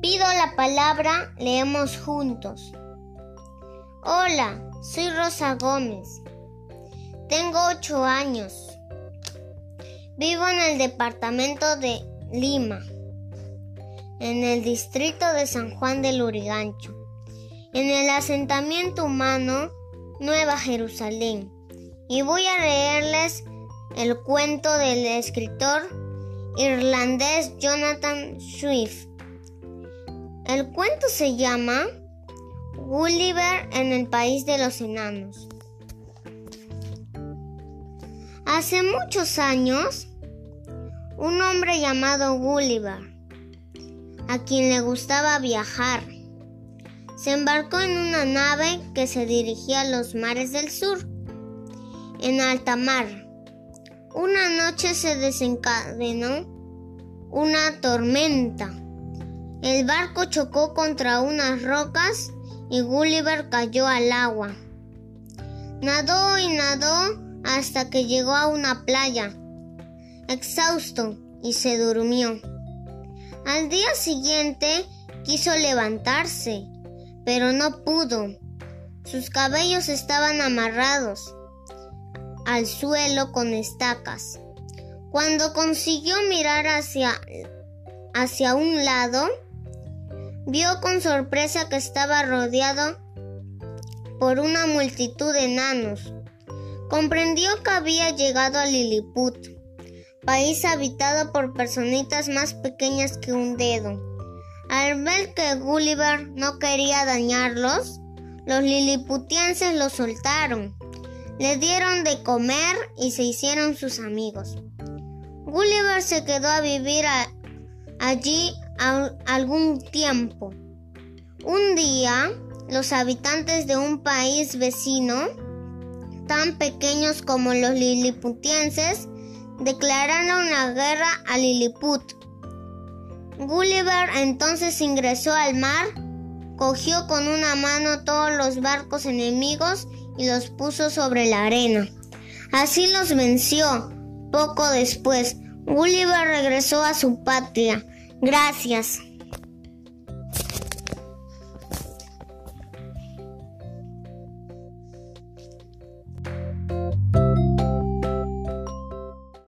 Pido la palabra, leemos juntos. Hola, soy Rosa Gómez. Tengo ocho años. Vivo en el departamento de Lima, en el distrito de San Juan del Urigancho, en el asentamiento humano Nueva Jerusalén. Y voy a leerles el cuento del escritor irlandés Jonathan Swift. El cuento se llama Gulliver en el país de los enanos. Hace muchos años, un hombre llamado Gulliver, a quien le gustaba viajar, se embarcó en una nave que se dirigía a los mares del sur, en alta mar. Una noche se desencadenó una tormenta. El barco chocó contra unas rocas y Gulliver cayó al agua. Nadó y nadó hasta que llegó a una playa, exhausto, y se durmió. Al día siguiente quiso levantarse, pero no pudo. Sus cabellos estaban amarrados al suelo con estacas. Cuando consiguió mirar hacia, hacia un lado, vio con sorpresa que estaba rodeado por una multitud de enanos. Comprendió que había llegado a Lilliput, país habitado por personitas más pequeñas que un dedo. Al ver que Gulliver no quería dañarlos, los liliputienses lo soltaron, le dieron de comer y se hicieron sus amigos. Gulliver se quedó a vivir allí algún tiempo. Un día, los habitantes de un país vecino, tan pequeños como los liliputienses, declararon la guerra a Lilliput. Gulliver entonces ingresó al mar, cogió con una mano todos los barcos enemigos y los puso sobre la arena. Así los venció. Poco después, Gulliver regresó a su patria Gracias.